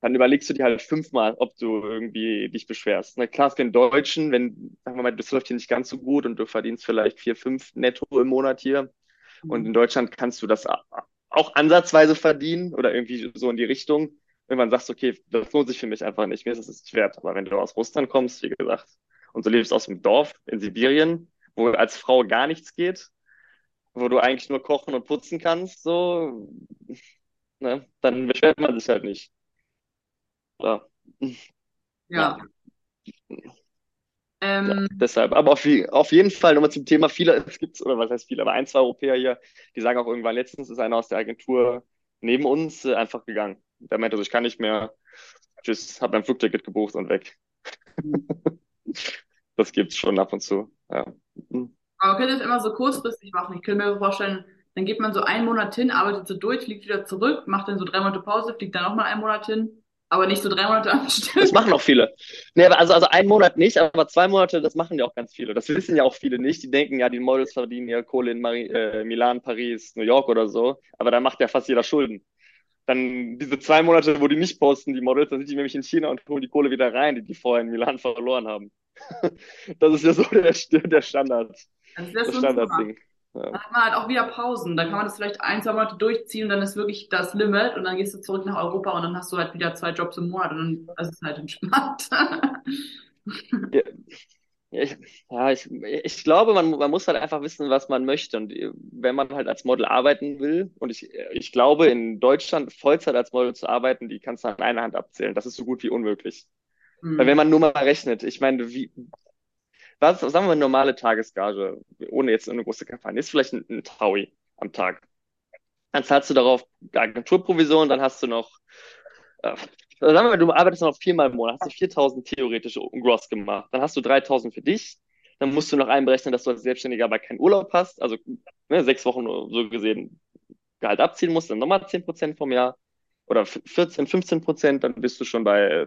dann überlegst du dir halt fünfmal, ob du irgendwie dich beschwerst. Na klar, für den Deutschen, wenn, sagen wir mal, das läuft hier nicht ganz so gut und du verdienst vielleicht vier, fünf netto im Monat hier. Und in Deutschland kannst du das auch ansatzweise verdienen oder irgendwie so in die Richtung. Wenn man sagt, okay, das lohnt sich für mich einfach nicht, mir ist es nicht wert. Aber wenn du aus Russland kommst, wie gesagt, und du lebst aus dem Dorf in Sibirien, wo als Frau gar nichts geht, wo du eigentlich nur kochen und putzen kannst, so, ne, dann beschwert man sich halt nicht. Ja. Ja. Ähm, ja, deshalb, aber auf, auf jeden Fall nochmal zum Thema viele, es gibt, oder was heißt viele, aber ein, zwei Europäer hier, die sagen auch irgendwann, letztens ist einer aus der Agentur neben uns äh, einfach gegangen. Der meinte, also ich kann nicht mehr, tschüss, hab mein Flugticket gebucht und weg. Das gibt's schon ab und zu. Ja. Mhm. Aber man könnte es immer so kurzfristig machen. Ich könnte mir vorstellen, dann geht man so einen Monat hin, arbeitet so durch, fliegt wieder zurück, macht dann so drei Monate Pause, fliegt dann nochmal einen Monat hin, aber nicht so drei Monate am Stück. Das machen auch viele. Nee, also, also einen Monat nicht, aber zwei Monate, das machen ja auch ganz viele. Das wissen ja auch viele nicht. Die denken, ja, die Models verdienen ja Kohle in Mari äh, Milan, Paris, New York oder so. Aber da macht ja fast jeder Schulden dann diese zwei Monate, wo die nicht posten, die Models, dann sind die nämlich in China und holen die Kohle wieder rein, die die vorher in Milan verloren haben. das ist ja so der, der Standard. Das, das Standardding. Ja. Dann hat man halt auch wieder Pausen. Dann kann man das vielleicht ein, zwei Monate durchziehen und dann ist wirklich das Limit und dann gehst du zurück nach Europa und dann hast du halt wieder zwei Jobs im Monat und dann ist es halt entspannt. ja, ja, ich, ja, ich, ich glaube, man, man muss halt einfach wissen, was man möchte. Und wenn man halt als Model arbeiten will, und ich, ich glaube, in Deutschland Vollzeit als Model zu arbeiten, die kannst du an einer Hand abzählen. Das ist so gut wie unmöglich. Mhm. Weil wenn man nur mal rechnet, ich meine, wie, was, sagen wir mal, eine normale Tagesgage, ohne jetzt eine große Kampagne, ist vielleicht ein, ein Taui am Tag. Dann zahlst du darauf Agenturprovision, dann hast du noch äh, sagen wir mal, du arbeitest noch viermal im Monat, hast du 4000 theoretisch gross gemacht. Dann hast du 3000 für dich. Dann musst du noch einberechnen, dass du als Selbstständiger aber keinen Urlaub hast. Also ne, sechs Wochen so gesehen Gehalt abziehen musst, dann nochmal 10 Prozent vom Jahr oder 14, 15 Prozent, dann bist du schon bei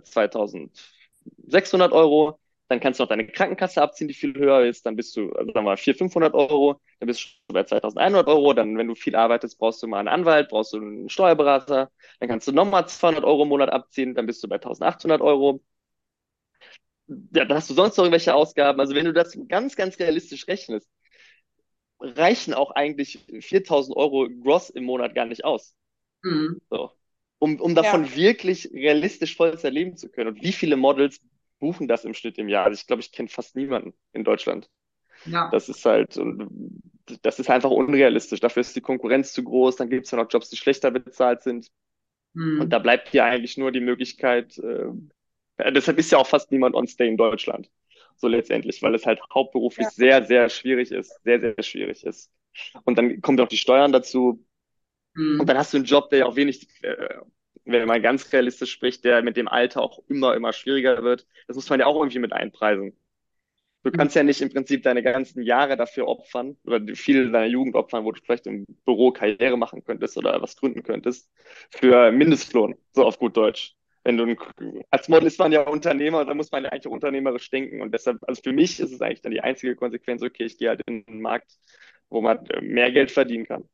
2600 Euro. Dann kannst du noch deine Krankenkasse abziehen, die viel höher ist. Dann bist du, also sagen wir mal, 400, 500 Euro. Dann bist du schon bei 2100 Euro. Dann, wenn du viel arbeitest, brauchst du mal einen Anwalt, brauchst du einen Steuerberater. Dann kannst du nochmal 200 Euro im Monat abziehen. Dann bist du bei 1800 Euro. Ja, dann hast du sonst noch irgendwelche Ausgaben. Also wenn du das ganz, ganz realistisch rechnest, reichen auch eigentlich 4000 Euro gross im Monat gar nicht aus. Mhm. So. Um, um davon ja. wirklich realistisch Vollzeit leben zu können. Und wie viele Models buchen das im Schnitt im Jahr. Also ich glaube, ich kenne fast niemanden in Deutschland. Ja. Das ist halt, das ist einfach unrealistisch. Dafür ist die Konkurrenz zu groß. Dann gibt es ja noch Jobs, die schlechter bezahlt sind. Hm. Und da bleibt hier eigentlich nur die Möglichkeit, äh, deshalb ist ja auch fast niemand on stay in Deutschland. So letztendlich, weil es halt hauptberuflich ja. sehr, sehr schwierig ist. Sehr, sehr schwierig ist. Und dann kommt auch die Steuern dazu. Hm. Und dann hast du einen Job, der ja auch wenig äh, wenn man ganz realistisch spricht, der mit dem Alter auch immer, immer schwieriger wird. Das muss man ja auch irgendwie mit einpreisen. Du mhm. kannst ja nicht im Prinzip deine ganzen Jahre dafür opfern oder viel deiner Jugend opfern, wo du vielleicht im Büro Karriere machen könntest oder was gründen könntest, für Mindestlohn, so auf gut Deutsch. Wenn du als Model ist man ja Unternehmer, da muss man ja eigentlich unternehmerisch denken. Und deshalb, also für mich ist es eigentlich dann die einzige Konsequenz, okay, ich gehe halt in den Markt, wo man mehr Geld verdienen kann.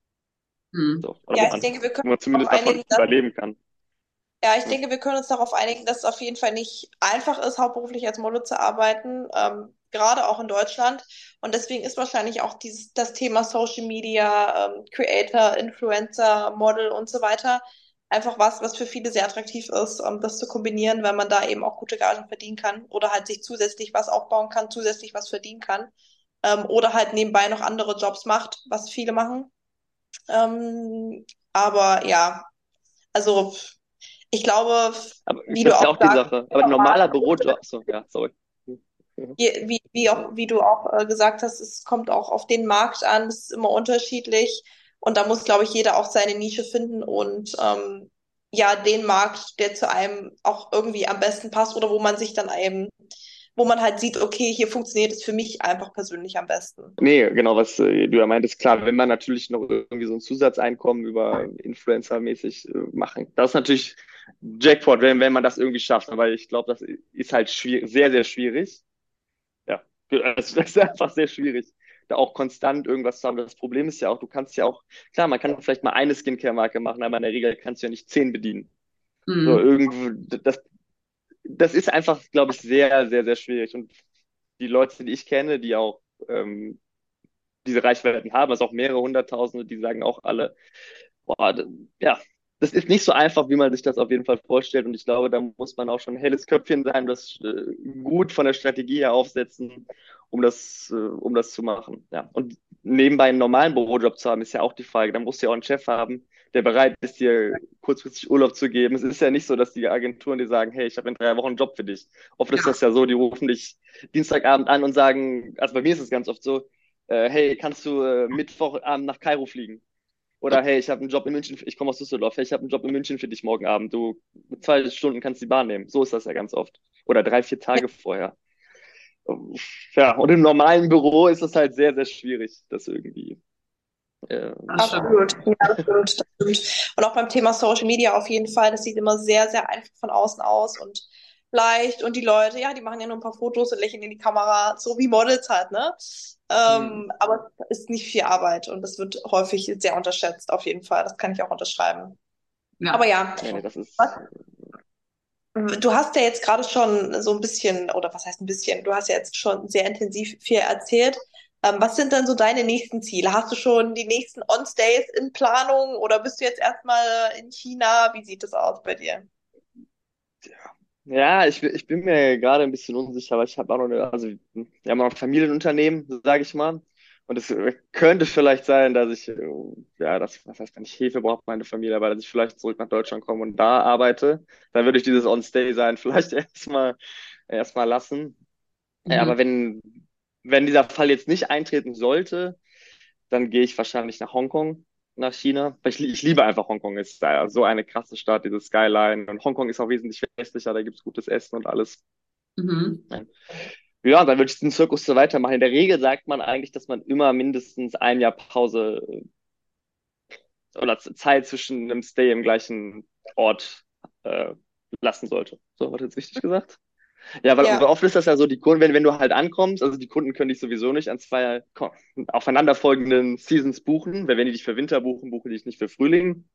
Hm. So, ja, ich denke, wir können man zumindest davon einigen, überleben kann. Ja, ich denke, wir können uns darauf einigen, dass es auf jeden Fall nicht einfach ist, hauptberuflich als Model zu arbeiten, ähm, gerade auch in Deutschland. Und deswegen ist wahrscheinlich auch dieses, das Thema Social Media, ähm, Creator, Influencer, Model und so weiter einfach was, was für viele sehr attraktiv ist, um das zu kombinieren, weil man da eben auch gute Gagen verdienen kann oder halt sich zusätzlich was aufbauen kann, zusätzlich was verdienen kann ähm, oder halt nebenbei noch andere Jobs macht, was viele machen. Ähm, aber ja, also ich glaube, aber wie du auch, ja auch sagst, die Sache. Aber normaler Bürojob, so, ja, sorry. Wie, wie, auch, wie du auch äh, gesagt hast, es kommt auch auf den Markt an, es ist immer unterschiedlich. Und da muss, glaube ich, jeder auch seine Nische finden und ähm, ja, den Markt, der zu einem auch irgendwie am besten passt oder wo man sich dann eben, wo man halt sieht, okay, hier funktioniert es für mich einfach persönlich am besten. Nee, genau, was äh, du ja meintest, klar, wenn man natürlich noch irgendwie so ein Zusatzeinkommen über Influencer-mäßig äh, machen, das ist natürlich Jackpot, wenn, wenn man das irgendwie schafft, aber ich glaube, das ist halt schwierig, sehr, sehr schwierig. Ja, das ist einfach sehr schwierig da auch konstant irgendwas zu haben. Das Problem ist ja auch, du kannst ja auch, klar, man kann vielleicht mal eine Skincare-Marke machen, aber in der Regel kannst du ja nicht zehn bedienen. Mhm. So, irgendwo, das, das ist einfach, glaube ich, sehr, sehr, sehr schwierig. Und die Leute, die ich kenne, die auch ähm, diese Reichweiten haben, also auch mehrere Hunderttausende, die sagen auch alle, boah, ja, das ist nicht so einfach, wie man sich das auf jeden Fall vorstellt. Und ich glaube, da muss man auch schon ein helles Köpfchen sein, das äh, gut von der Strategie her aufsetzen, um das, äh, um das zu machen. Ja. Und nebenbei einen normalen Bürojob zu haben, ist ja auch die Frage. Da musst du ja auch einen Chef haben, der bereit ist, dir kurzfristig Urlaub zu geben. Es ist ja nicht so, dass die Agenturen dir sagen, hey, ich habe in drei Wochen einen Job für dich. Oft ja. ist das ja so, die rufen dich Dienstagabend an und sagen, also bei mir ist es ganz oft so, äh, hey, kannst du äh, Mittwochabend nach Kairo fliegen? Oder hey, ich habe einen Job in München, ich komme aus Düsseldorf, hey, ich habe einen Job in München für dich morgen Abend. Du zwei Stunden kannst die Bahn nehmen. So ist das ja ganz oft. Oder drei, vier Tage vorher. Ja, und im normalen Büro ist es halt sehr, sehr schwierig, das irgendwie. Äh, absolut, ja, das stimmt, das stimmt. Und auch beim Thema Social Media auf jeden Fall, das sieht immer sehr, sehr einfach von außen aus und leicht und die Leute, ja, die machen ja nur ein paar Fotos und lächeln in die Kamera, so wie Models halt, ne? Ähm, mhm. Aber es ist nicht viel Arbeit und das wird häufig sehr unterschätzt, auf jeden Fall. Das kann ich auch unterschreiben. Ja. Aber ja, ja das ist... was, du hast ja jetzt gerade schon so ein bisschen, oder was heißt ein bisschen, du hast ja jetzt schon sehr intensiv viel erzählt. Ähm, was sind dann so deine nächsten Ziele? Hast du schon die nächsten On-Stays in Planung oder bist du jetzt erstmal in China? Wie sieht das aus bei dir? Ja, ich, ich bin mir gerade ein bisschen unsicher, weil ich habe auch noch eine, also wir haben noch ein Familienunternehmen, sage ich mal. Und es könnte vielleicht sein, dass ich, ja, das, was heißt, wenn ich Hefe brauche, meine Familie, aber dass ich vielleicht zurück nach Deutschland komme und da arbeite, dann würde ich dieses On-Stay sein vielleicht erstmal erstmal lassen. Ja, aber wenn, wenn dieser Fall jetzt nicht eintreten sollte, dann gehe ich wahrscheinlich nach Hongkong nach China. Ich, ich liebe einfach Hongkong. Es ist so eine krasse Stadt, diese Skyline. Und Hongkong ist auch wesentlich westlicher, da gibt's gutes Essen und alles. Mhm. Ja, dann würde ich den Zirkus so weitermachen. In der Regel sagt man eigentlich, dass man immer mindestens ein Jahr Pause oder Zeit zwischen einem Stay im gleichen Ort äh, lassen sollte. So, hat jetzt richtig gesagt? Ja, weil ja. oft ist das ja so, die Kunden, wenn, wenn du halt ankommst, also die Kunden können dich sowieso nicht an zwei aufeinanderfolgenden Seasons buchen, weil wenn die dich für Winter buchen, buchen die dich nicht für Frühling.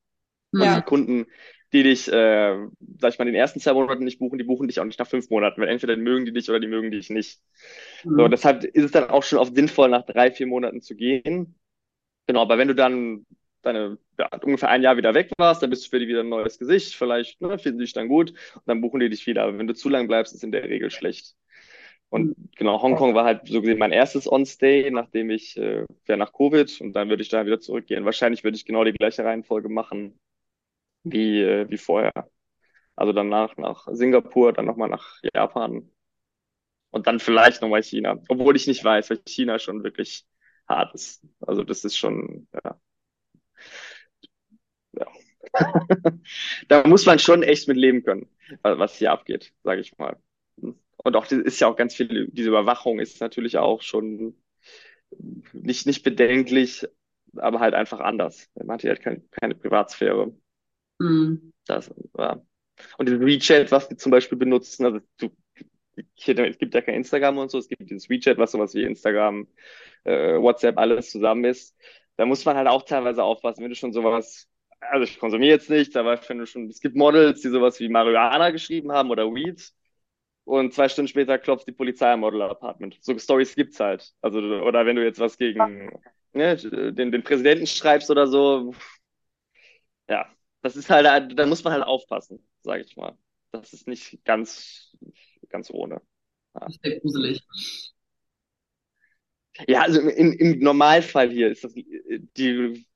Ja. Und die Kunden, die dich, äh, sag ich mal, in den ersten zwei Monaten nicht buchen, die buchen dich auch nicht nach fünf Monaten, weil entweder mögen die dich oder die mögen dich nicht. Mhm. So, deshalb ist es dann auch schon oft sinnvoll, nach drei, vier Monaten zu gehen. Genau, aber wenn du dann deine ja, ungefähr ein Jahr wieder weg warst, dann bist du für die wieder ein neues Gesicht, vielleicht ne, finden sie dich dann gut und dann buchen die dich wieder. Aber wenn du zu lang bleibst, ist in der Regel schlecht. Und genau, Hongkong war halt so gesehen mein erstes On-Stay, nachdem ich äh, ja nach Covid und dann würde ich da wieder zurückgehen. Wahrscheinlich würde ich genau die gleiche Reihenfolge machen wie, äh, wie vorher. Also danach nach Singapur, dann nochmal nach Japan und dann vielleicht nochmal China. Obwohl ich nicht weiß, weil China schon wirklich hart ist. Also das ist schon, ja, ja. da muss man schon echt mit leben können, was hier abgeht, sage ich mal. Und auch ist ja auch ganz viel, diese Überwachung ist natürlich auch schon nicht, nicht bedenklich, aber halt einfach anders. Man hat hier halt keine, keine Privatsphäre. Mhm. Das, ja. Und dieses WeChat, was die zum Beispiel benutzen, also du, hier, es gibt ja kein Instagram und so, es gibt dieses WeChat, was sowas wie Instagram, äh, WhatsApp, alles zusammen ist. da muss man halt auch teilweise aufpassen, wenn du schon sowas, also ich konsumiere jetzt nichts, aber wenn du schon, es gibt Models, die sowas wie Marihuana geschrieben haben oder Weed und zwei Stunden später klopft die Polizei am Model-Apartment. So Stories gibt's halt. Also, oder wenn du jetzt was gegen ne, den, den Präsidenten schreibst oder so, ja, das ist halt, da muss man halt aufpassen, sage ich mal. Das ist nicht ganz, ganz ohne. Ja. Sehr gruselig. Ja, also im, im Normalfall hier ist das die,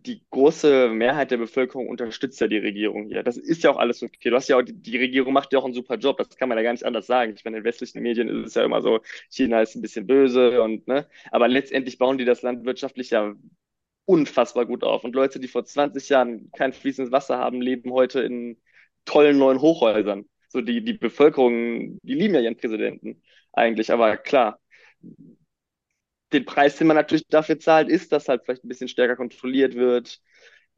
die große Mehrheit der Bevölkerung unterstützt ja die Regierung hier. Das ist ja auch alles okay. Du hast ja auch, die, Regierung macht ja auch einen super Job. Das kann man ja gar nicht anders sagen. Ich meine, in westlichen Medien ist es ja immer so, China ist ein bisschen böse und, ne, aber letztendlich bauen die das Land wirtschaftlich ja unfassbar gut auf. Und Leute, die vor 20 Jahren kein fließendes Wasser haben, leben heute in tollen neuen Hochhäusern. So die, die Bevölkerung, die lieben ja ihren Präsidenten eigentlich. Aber klar, den Preis, den man natürlich dafür zahlt, ist, dass halt vielleicht ein bisschen stärker kontrolliert wird,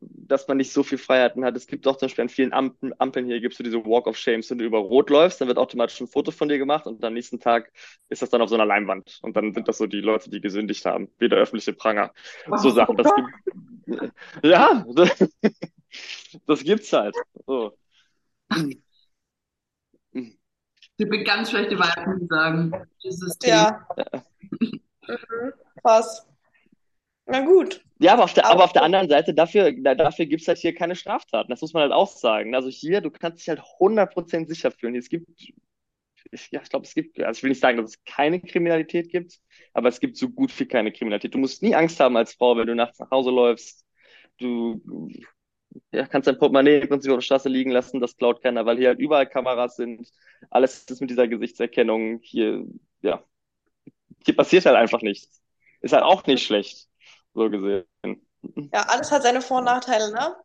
dass man nicht so viel Freiheiten hat. Es gibt auch zum Beispiel an vielen Ampeln, Ampeln hier, gibt es so diese Walk of Shame, wenn du über Rot läufst, dann wird automatisch ein Foto von dir gemacht und am nächsten Tag ist das dann auf so einer Leinwand. Und dann sind das so die Leute, die gesündigt haben, wie der öffentliche Pranger. So Sachen. Das gibt, ja, das, das gibt's halt. So. Ich bin ganz schlechte Werbung sagen. Dieses ja. Mhm. Krass. Na gut. Ja, aber auf der, aber auf der anderen Seite, dafür, dafür gibt es halt hier keine Straftaten. Das muss man halt auch sagen. Also hier, du kannst dich halt 100% sicher fühlen. Es gibt, ich, ja, ich glaube, es gibt, also ich will nicht sagen, dass es keine Kriminalität gibt, aber es gibt so gut wie keine Kriminalität. Du musst nie Angst haben als Frau, wenn du nachts nach Hause läufst. Du ja, kannst dein Portemonnaie im Prinzip auf der Straße liegen lassen, das klaut keiner, weil hier halt überall Kameras sind. Alles ist mit dieser Gesichtserkennung hier, ja. Hier passiert halt einfach nichts. Ist halt auch nicht schlecht, so gesehen. Ja, alles hat seine Vor- und Nachteile, ne?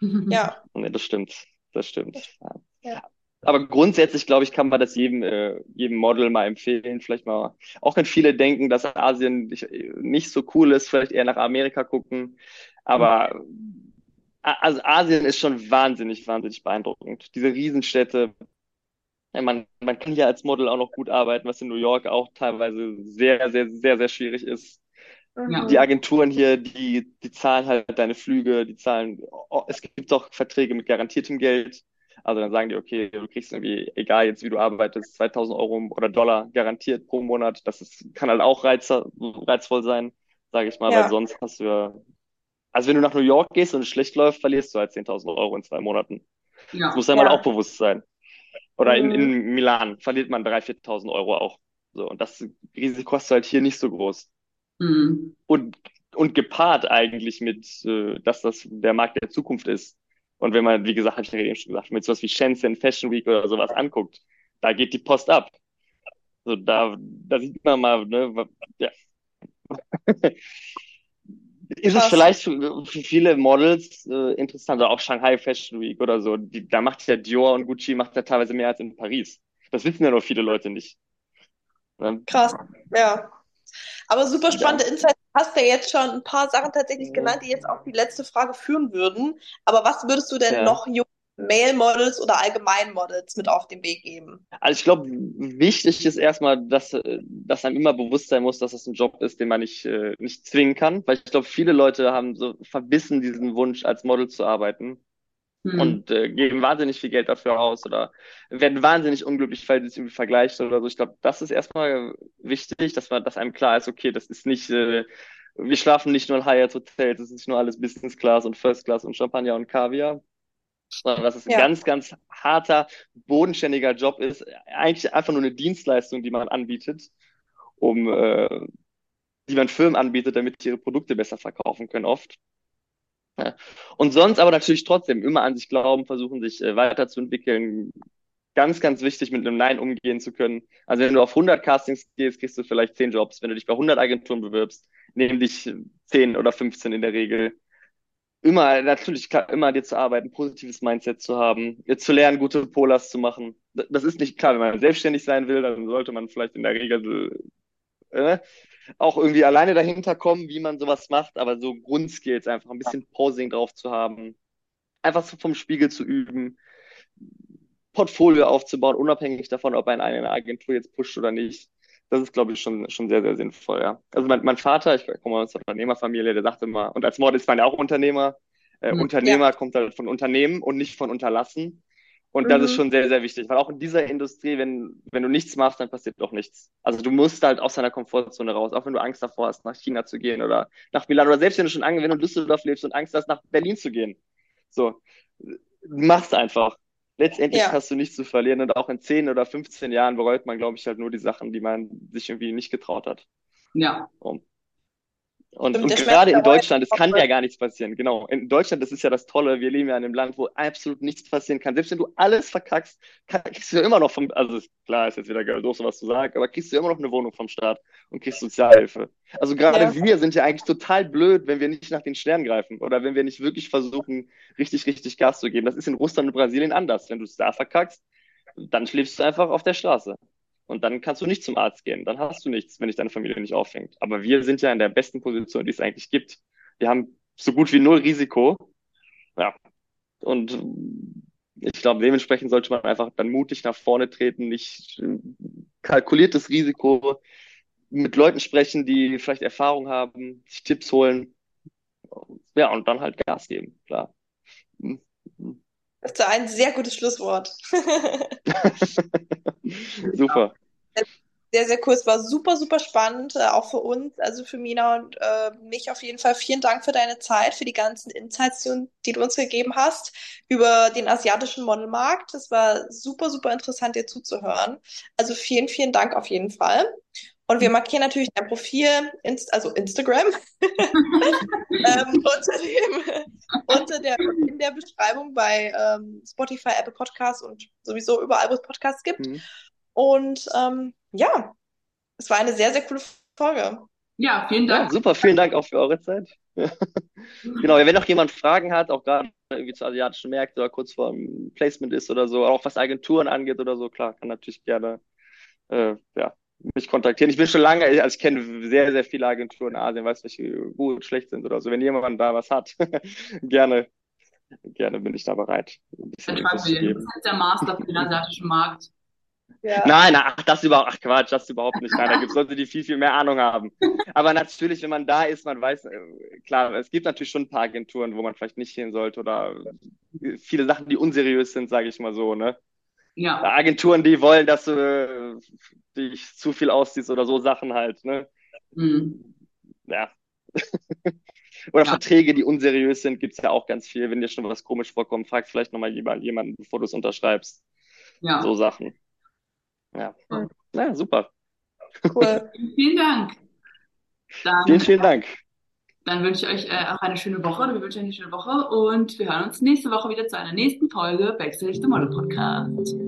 Ja. Nee, das stimmt. Das stimmt. Ja. ja. Aber grundsätzlich, glaube ich, kann man das jedem, äh, jedem Model mal empfehlen. Vielleicht mal, auch wenn viele denken, dass Asien nicht, nicht so cool ist, vielleicht eher nach Amerika gucken. Aber also Asien ist schon wahnsinnig, wahnsinnig beeindruckend. Diese Riesenstädte. Man, man kann ja als Model auch noch gut arbeiten, was in New York auch teilweise sehr, sehr, sehr, sehr schwierig ist. Ja. Die Agenturen hier, die, die zahlen halt deine Flüge, die zahlen, oh, es gibt auch Verträge mit garantiertem Geld. Also dann sagen die, okay, du kriegst irgendwie, egal jetzt wie du arbeitest, 2000 Euro oder Dollar garantiert pro Monat. Das ist, kann halt auch reiz, reizvoll sein, sage ich mal, ja. weil sonst hast du ja also wenn du nach New York gehst und es schlecht läuft, verlierst du halt 10.000 Euro in zwei Monaten. Ja. Das muss einem ja. auch bewusst sein. Oder in, in mhm. Milan verliert man 3.000, 4.000 Euro auch. So, und das Risiko du halt hier nicht so groß. Mhm. Und, und gepaart eigentlich mit, äh, dass das der Markt der Zukunft ist. Und wenn man, wie gesagt, habe ich ja eben schon gesagt, mit sowas wie Shenzhen Fashion Week oder sowas anguckt, da geht die Post ab. So, da, da sieht man mal, ne, ja. Ist es vielleicht für, für viele Models äh, interessant, oder auch Shanghai Fashion Week oder so. Die, da macht ja Dior und Gucci macht ja teilweise mehr als in Paris. Das wissen ja noch viele Leute nicht. Krass, ja. Aber super spannende ja. Insights. Hast ja jetzt schon ein paar Sachen tatsächlich genannt, die jetzt auf die letzte Frage führen würden. Aber was würdest du denn ja. noch jungen Male-Models oder allgemein Models mit auf den Weg geben? Also ich glaube, wichtig ist erstmal, dass, dass einem immer bewusst sein muss, dass das ein Job ist, den man nicht, äh, nicht zwingen kann. Weil ich glaube, viele Leute haben so verbissen diesen Wunsch, als Model zu arbeiten. Hm. Und äh, geben wahnsinnig viel Geld dafür aus oder werden wahnsinnig unglücklich, weil sie es irgendwie vergleicht oder so. Ich glaube, das ist erstmal wichtig, dass man, dass einem klar ist, okay, das ist nicht, äh, wir schlafen nicht nur in Hyatt-Hotels, es ist nicht nur alles Business Class und First Class und Champagner und Kaviar, sondern dass es ein ja. ganz, ganz harter, bodenständiger Job ist. Eigentlich einfach nur eine Dienstleistung, die man anbietet, um, äh, die man Firmen anbietet, damit sie ihre Produkte besser verkaufen können, oft. Ja. Und sonst aber natürlich trotzdem immer an sich glauben, versuchen sich äh, weiterzuentwickeln. Ganz, ganz wichtig, mit einem Nein umgehen zu können. Also wenn du auf 100 Castings gehst, kriegst du vielleicht 10 Jobs. Wenn du dich bei 100 Agenturen bewirbst, nehmen dich 10 oder 15 in der Regel immer, natürlich klar, immer dir zu arbeiten, positives Mindset zu haben, zu lernen, gute Polars zu machen. Das ist nicht klar, wenn man selbstständig sein will, dann sollte man vielleicht in der Regel äh, auch irgendwie alleine dahinter kommen, wie man sowas macht, aber so Grundskills einfach ein bisschen Posing drauf zu haben, einfach so vom Spiegel zu üben, Portfolio aufzubauen, unabhängig davon, ob ein eine Agentur jetzt pusht oder nicht. Das ist, glaube ich, schon, schon sehr, sehr sinnvoll, ja. Also mein, mein Vater, ich komme aus einer Unternehmerfamilie, der sagt immer, und als Model ist man ja auch Unternehmer, äh, mhm. Unternehmer ja. kommt halt von Unternehmen und nicht von Unterlassen. Und mhm. das ist mhm. schon sehr, sehr wichtig, weil auch in dieser Industrie, wenn, wenn du nichts machst, dann passiert doch nichts. Also du musst halt aus deiner Komfortzone raus, auch wenn du Angst davor hast, nach China zu gehen oder nach Milan oder selbst wenn du schon wenn du in Düsseldorf lebst und Angst hast, nach Berlin zu gehen. So, mach's einfach. Letztendlich ja. hast du nichts zu verlieren und auch in 10 oder 15 Jahren bereut man, glaube ich, halt nur die Sachen, die man sich irgendwie nicht getraut hat. Ja. Um. Und, und gerade in Deutschland, es kann ja gar nichts passieren. Genau. In Deutschland, das ist ja das Tolle. Wir leben ja in einem Land, wo absolut nichts passieren kann. Selbst wenn du alles verkackst, kann, kriegst du ja immer noch vom, also klar, ist jetzt wieder doof, was zu sagen, aber kriegst du immer noch eine Wohnung vom Staat und kriegst Sozialhilfe. Also gerade ja. wir sind ja eigentlich total blöd, wenn wir nicht nach den Sternen greifen oder wenn wir nicht wirklich versuchen, richtig, richtig Gas zu geben. Das ist in Russland und Brasilien anders. Wenn du es da verkackst, dann schläfst du einfach auf der Straße. Und dann kannst du nicht zum Arzt gehen. Dann hast du nichts, wenn dich deine Familie nicht auffängt. Aber wir sind ja in der besten Position, die es eigentlich gibt. Wir haben so gut wie null Risiko. Ja. Und ich glaube, dementsprechend sollte man einfach dann mutig nach vorne treten, nicht kalkuliertes Risiko, mit Leuten sprechen, die vielleicht Erfahrung haben, sich Tipps holen. Ja, und dann halt Gas geben, klar. Das ist ein sehr gutes Schlusswort. super. Sehr, sehr cool. Es war super, super spannend, äh, auch für uns, also für Mina und äh, mich auf jeden Fall. Vielen Dank für deine Zeit, für die ganzen Insights, die, die du uns gegeben hast über den asiatischen Modelmarkt. Es war super, super interessant, dir zuzuhören. Also vielen, vielen Dank auf jeden Fall. Und wir markieren natürlich dein Profil, Inst also Instagram, ähm, unter, dem, unter der, in der Beschreibung bei ähm, Spotify, Apple Podcasts und sowieso überall, wo es Podcasts gibt. Mhm. Und ähm, ja, es war eine sehr, sehr coole Folge. Ja, vielen Dank. Ja, super, vielen Dank auch für eure Zeit. genau, wenn noch jemand Fragen hat, auch gerade irgendwie zu asiatischen Märkten oder kurz vor dem Placement ist oder so, auch was Agenturen angeht oder so, klar, kann natürlich gerne äh, ja, mich kontaktieren. Ich bin schon lange, also ich kenne sehr, sehr viele Agenturen in Asien, weiß welche gut, schlecht sind oder so. Wenn jemand da was hat, gerne, gerne bin ich da bereit. Ein bisschen Infos zu geben. Das ist der Master für den asiatischen Markt. Ja. Nein, ach, das überhaupt, ach Quatsch, das überhaupt nicht. Nein, da gibt es Leute, die viel, viel mehr Ahnung haben. Aber natürlich, wenn man da ist, man weiß, äh, klar, es gibt natürlich schon ein paar Agenturen, wo man vielleicht nicht hin sollte oder viele Sachen, die unseriös sind, sage ich mal so, ne? Ja. Agenturen, die wollen, dass du äh, dich zu viel ausziehst oder so Sachen halt, ne? Mhm. Ja. oder ja. Verträge, die unseriös sind, gibt's ja auch ganz viel. Wenn dir schon was komisch vorkommt, frag vielleicht nochmal jemanden, bevor du es unterschreibst. Ja. So Sachen. Ja. Mhm. Ja, super. Cool. vielen Dank. Dann, vielen, vielen Dank. Dann wünsche ich euch äh, auch eine schöne Woche. Wir wünschen euch eine schöne Woche und wir hören uns nächste Woche wieder zu einer nächsten Folge Backstage the Model Podcast.